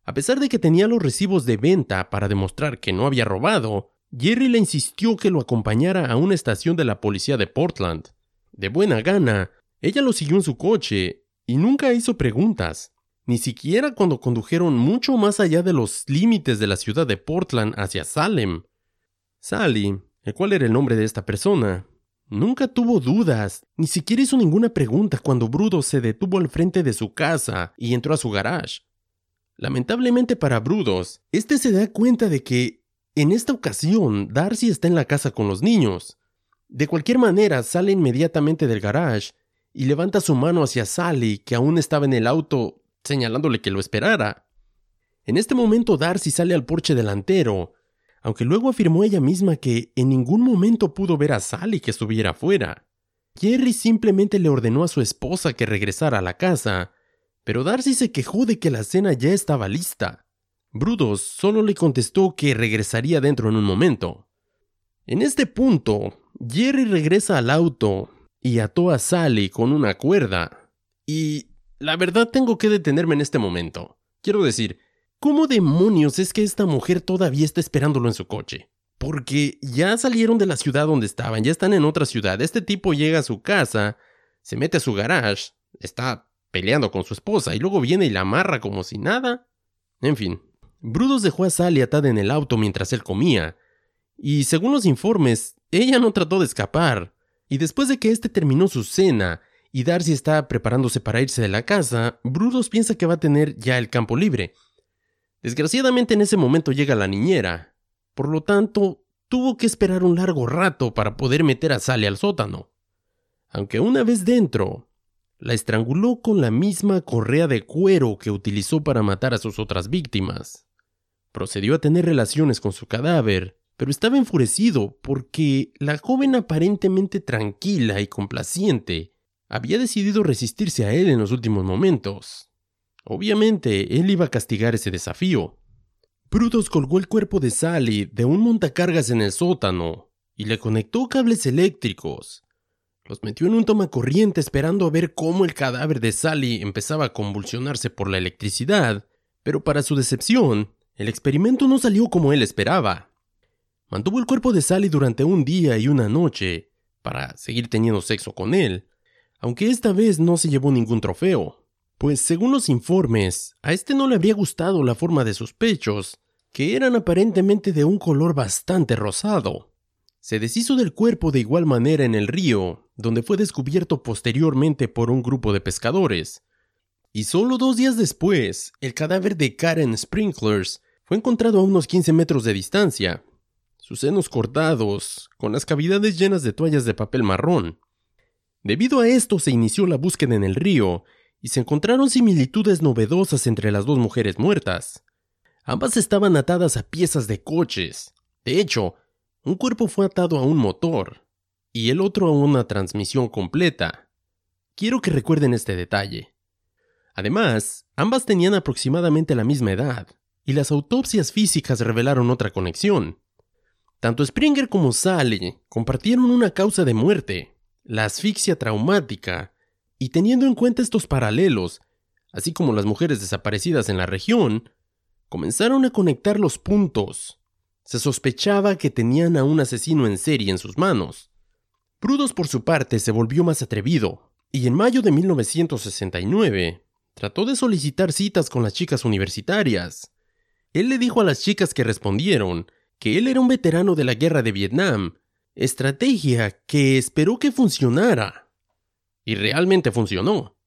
A pesar de que tenía los recibos de venta para demostrar que no había robado, Jerry le insistió que lo acompañara a una estación de la policía de Portland. De buena gana, ella lo siguió en su coche y nunca hizo preguntas, ni siquiera cuando condujeron mucho más allá de los límites de la ciudad de Portland hacia Salem. Sally, el cual era el nombre de esta persona, nunca tuvo dudas, ni siquiera hizo ninguna pregunta cuando Brudo se detuvo al frente de su casa y entró a su garage. Lamentablemente para Brudos, este se da cuenta de que en esta ocasión, Darcy está en la casa con los niños. De cualquier manera, sale inmediatamente del garage y levanta su mano hacia Sally, que aún estaba en el auto, señalándole que lo esperara. En este momento Darcy sale al porche delantero, aunque luego afirmó ella misma que en ningún momento pudo ver a Sally que estuviera afuera. Jerry simplemente le ordenó a su esposa que regresara a la casa, pero Darcy se quejó de que la cena ya estaba lista. Brudos solo le contestó que regresaría dentro en un momento. En este punto, Jerry regresa al auto y ató a Sally con una cuerda. Y la verdad tengo que detenerme en este momento. Quiero decir, ¿cómo demonios es que esta mujer todavía está esperándolo en su coche? Porque ya salieron de la ciudad donde estaban, ya están en otra ciudad. Este tipo llega a su casa, se mete a su garage, está peleando con su esposa y luego viene y la amarra como si nada. En fin, Brudos dejó a Sally atada en el auto mientras él comía, y según los informes, ella no trató de escapar, y después de que éste terminó su cena y Darcy está preparándose para irse de la casa, Brudos piensa que va a tener ya el campo libre. Desgraciadamente en ese momento llega la niñera, por lo tanto, tuvo que esperar un largo rato para poder meter a Sally al sótano. Aunque una vez dentro, la estranguló con la misma correa de cuero que utilizó para matar a sus otras víctimas. Procedió a tener relaciones con su cadáver, pero estaba enfurecido porque la joven aparentemente tranquila y complaciente había decidido resistirse a él en los últimos momentos. Obviamente, él iba a castigar ese desafío. Brutus colgó el cuerpo de Sally de un montacargas en el sótano y le conectó cables eléctricos. Los metió en un toma corriente esperando a ver cómo el cadáver de Sally empezaba a convulsionarse por la electricidad, pero para su decepción, el experimento no salió como él esperaba. Mantuvo el cuerpo de Sally durante un día y una noche para seguir teniendo sexo con él, aunque esta vez no se llevó ningún trofeo, pues según los informes, a este no le habría gustado la forma de sus pechos, que eran aparentemente de un color bastante rosado. Se deshizo del cuerpo de igual manera en el río, donde fue descubierto posteriormente por un grupo de pescadores. Y solo dos días después, el cadáver de Karen Sprinklers fue encontrado a unos 15 metros de distancia, sus senos cortados, con las cavidades llenas de toallas de papel marrón. Debido a esto se inició la búsqueda en el río, y se encontraron similitudes novedosas entre las dos mujeres muertas. Ambas estaban atadas a piezas de coches. De hecho, un cuerpo fue atado a un motor y el otro a una transmisión completa. Quiero que recuerden este detalle. Además, ambas tenían aproximadamente la misma edad, y las autopsias físicas revelaron otra conexión. Tanto Springer como Sally compartieron una causa de muerte, la asfixia traumática, y teniendo en cuenta estos paralelos, así como las mujeres desaparecidas en la región, comenzaron a conectar los puntos. Se sospechaba que tenían a un asesino en serie en sus manos. Prudos por su parte se volvió más atrevido, y en mayo de 1969 trató de solicitar citas con las chicas universitarias. Él le dijo a las chicas que respondieron que él era un veterano de la guerra de Vietnam, estrategia que esperó que funcionara. Y realmente funcionó.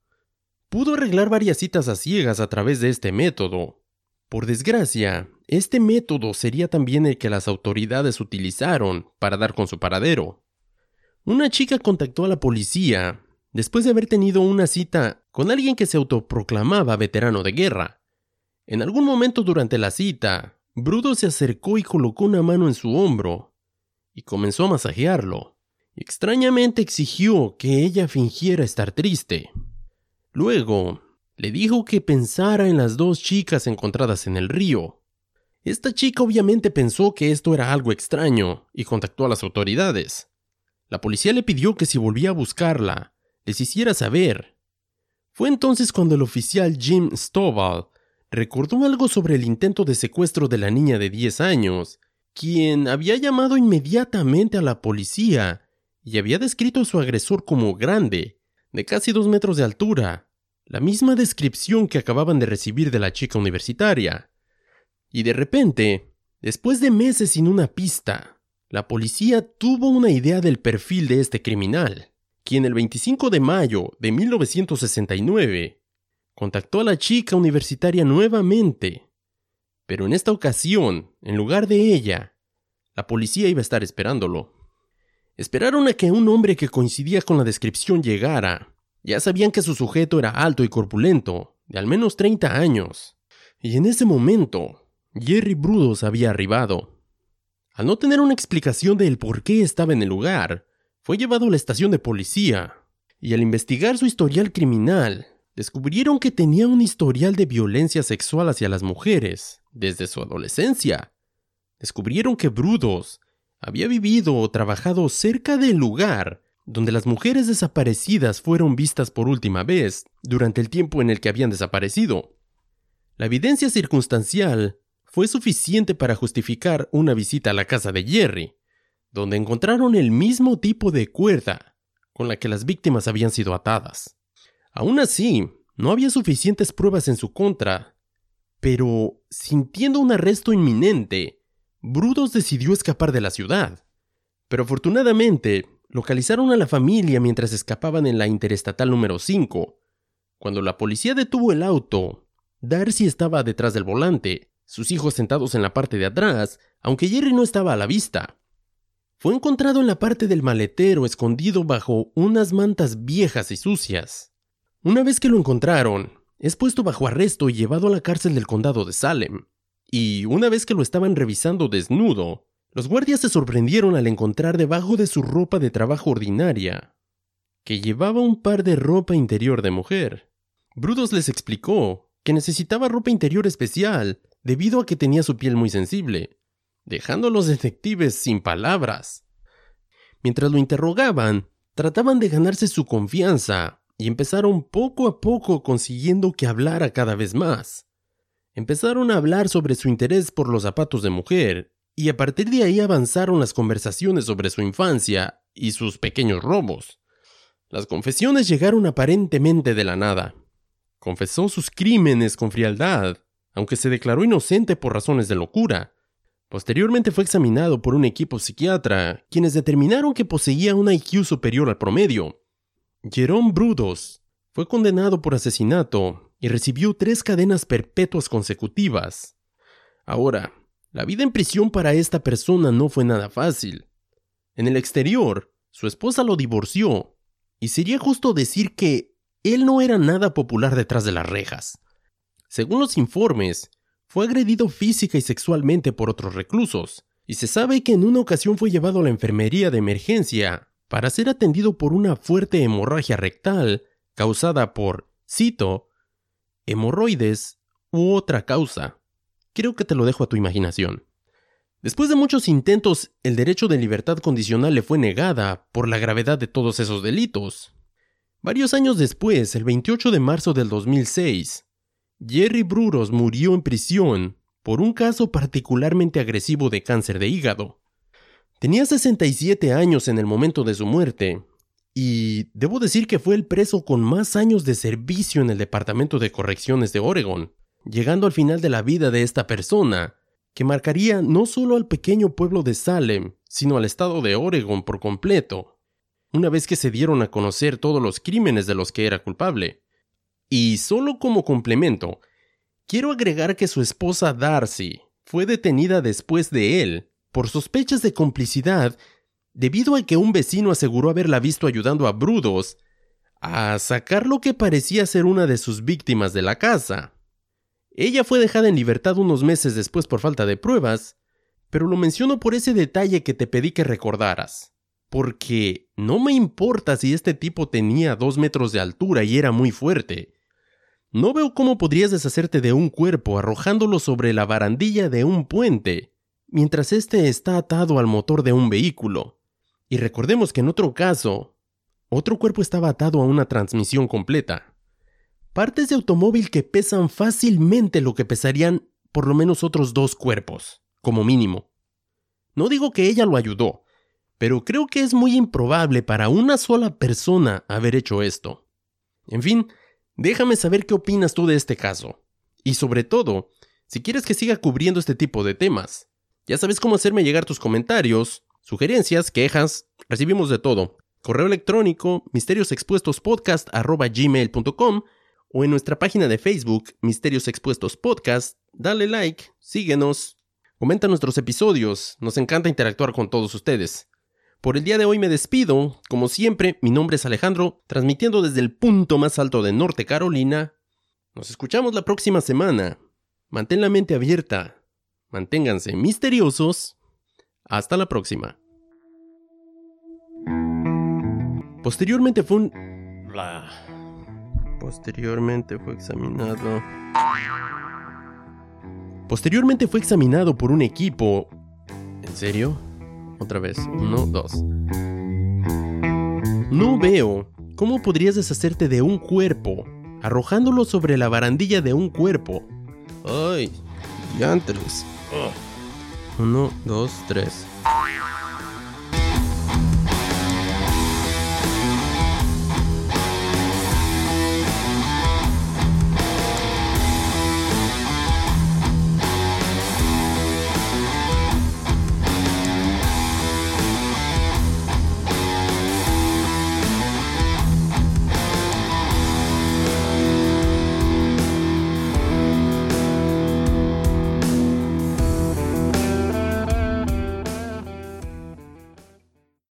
Pudo arreglar varias citas a ciegas a través de este método, por desgracia, este método sería también el que las autoridades utilizaron para dar con su paradero. Una chica contactó a la policía después de haber tenido una cita con alguien que se autoproclamaba veterano de guerra. En algún momento durante la cita, Brudo se acercó y colocó una mano en su hombro y comenzó a masajearlo. Extrañamente exigió que ella fingiera estar triste. Luego, le dijo que pensara en las dos chicas encontradas en el río. Esta chica obviamente pensó que esto era algo extraño y contactó a las autoridades. La policía le pidió que si volvía a buscarla, les hiciera saber. Fue entonces cuando el oficial Jim Stovall recordó algo sobre el intento de secuestro de la niña de 10 años, quien había llamado inmediatamente a la policía y había descrito a su agresor como grande, de casi dos metros de altura, la misma descripción que acababan de recibir de la chica universitaria. Y de repente, después de meses sin una pista, la policía tuvo una idea del perfil de este criminal, quien el 25 de mayo de 1969 contactó a la chica universitaria nuevamente. Pero en esta ocasión, en lugar de ella, la policía iba a estar esperándolo. Esperaron a que un hombre que coincidía con la descripción llegara, ya sabían que su sujeto era alto y corpulento, de al menos 30 años. Y en ese momento, Jerry Brudos había arribado. Al no tener una explicación del por qué estaba en el lugar, fue llevado a la estación de policía, y al investigar su historial criminal, descubrieron que tenía un historial de violencia sexual hacia las mujeres desde su adolescencia. Descubrieron que Brudos había vivido o trabajado cerca del lugar donde las mujeres desaparecidas fueron vistas por última vez durante el tiempo en el que habían desaparecido. La evidencia circunstancial fue suficiente para justificar una visita a la casa de Jerry, donde encontraron el mismo tipo de cuerda con la que las víctimas habían sido atadas. Aún así, no había suficientes pruebas en su contra, pero sintiendo un arresto inminente, Brudos decidió escapar de la ciudad. Pero afortunadamente, localizaron a la familia mientras escapaban en la Interestatal número 5. Cuando la policía detuvo el auto, Darcy estaba detrás del volante, sus hijos sentados en la parte de atrás, aunque Jerry no estaba a la vista. Fue encontrado en la parte del maletero escondido bajo unas mantas viejas y sucias. Una vez que lo encontraron, es puesto bajo arresto y llevado a la cárcel del condado de Salem. Y una vez que lo estaban revisando desnudo, los guardias se sorprendieron al encontrar debajo de su ropa de trabajo ordinaria que llevaba un par de ropa interior de mujer. Brudos les explicó que necesitaba ropa interior especial debido a que tenía su piel muy sensible, dejando a los detectives sin palabras. Mientras lo interrogaban, trataban de ganarse su confianza y empezaron poco a poco consiguiendo que hablara cada vez más. Empezaron a hablar sobre su interés por los zapatos de mujer, y a partir de ahí avanzaron las conversaciones sobre su infancia y sus pequeños robos. Las confesiones llegaron aparentemente de la nada. Confesó sus crímenes con frialdad, aunque se declaró inocente por razones de locura. Posteriormente fue examinado por un equipo psiquiatra, quienes determinaron que poseía un IQ superior al promedio. Jerome Brudos fue condenado por asesinato y recibió tres cadenas perpetuas consecutivas. Ahora, la vida en prisión para esta persona no fue nada fácil. En el exterior, su esposa lo divorció, y sería justo decir que él no era nada popular detrás de las rejas. Según los informes, fue agredido física y sexualmente por otros reclusos, y se sabe que en una ocasión fue llevado a la enfermería de emergencia para ser atendido por una fuerte hemorragia rectal causada por, cito, hemorroides u otra causa. Creo que te lo dejo a tu imaginación. Después de muchos intentos, el derecho de libertad condicional le fue negada por la gravedad de todos esos delitos. Varios años después, el 28 de marzo del 2006, Jerry Bruros murió en prisión por un caso particularmente agresivo de cáncer de hígado. Tenía 67 años en el momento de su muerte, y debo decir que fue el preso con más años de servicio en el Departamento de Correcciones de Oregon, llegando al final de la vida de esta persona, que marcaría no solo al pequeño pueblo de Salem, sino al estado de Oregon por completo, una vez que se dieron a conocer todos los crímenes de los que era culpable. Y solo como complemento, quiero agregar que su esposa Darcy fue detenida después de él por sospechas de complicidad debido a que un vecino aseguró haberla visto ayudando a Brudos a sacar lo que parecía ser una de sus víctimas de la casa. Ella fue dejada en libertad unos meses después por falta de pruebas, pero lo menciono por ese detalle que te pedí que recordaras. Porque no me importa si este tipo tenía dos metros de altura y era muy fuerte. No veo cómo podrías deshacerte de un cuerpo arrojándolo sobre la barandilla de un puente, mientras éste está atado al motor de un vehículo. Y recordemos que en otro caso, otro cuerpo estaba atado a una transmisión completa. Partes de automóvil que pesan fácilmente lo que pesarían por lo menos otros dos cuerpos, como mínimo. No digo que ella lo ayudó, pero creo que es muy improbable para una sola persona haber hecho esto. En fin, Déjame saber qué opinas tú de este caso. Y sobre todo, si quieres que siga cubriendo este tipo de temas. Ya sabes cómo hacerme llegar tus comentarios, sugerencias, quejas, recibimos de todo. Correo electrónico misteriosexpuestospodcast.gmail.com o en nuestra página de Facebook, Misterios Expuestos Podcast. Dale like, síguenos, comenta nuestros episodios, nos encanta interactuar con todos ustedes. Por el día de hoy me despido. Como siempre, mi nombre es Alejandro, transmitiendo desde el punto más alto de Norte Carolina. Nos escuchamos la próxima semana. Mantén la mente abierta. Manténganse misteriosos. Hasta la próxima. Posteriormente fue un... Posteriormente fue examinado... Posteriormente fue examinado por un equipo... ¿En serio? Otra vez. Uno, dos. No veo cómo podrías deshacerte de un cuerpo arrojándolo sobre la barandilla de un cuerpo. Ay, ya antes. Uno, dos, tres.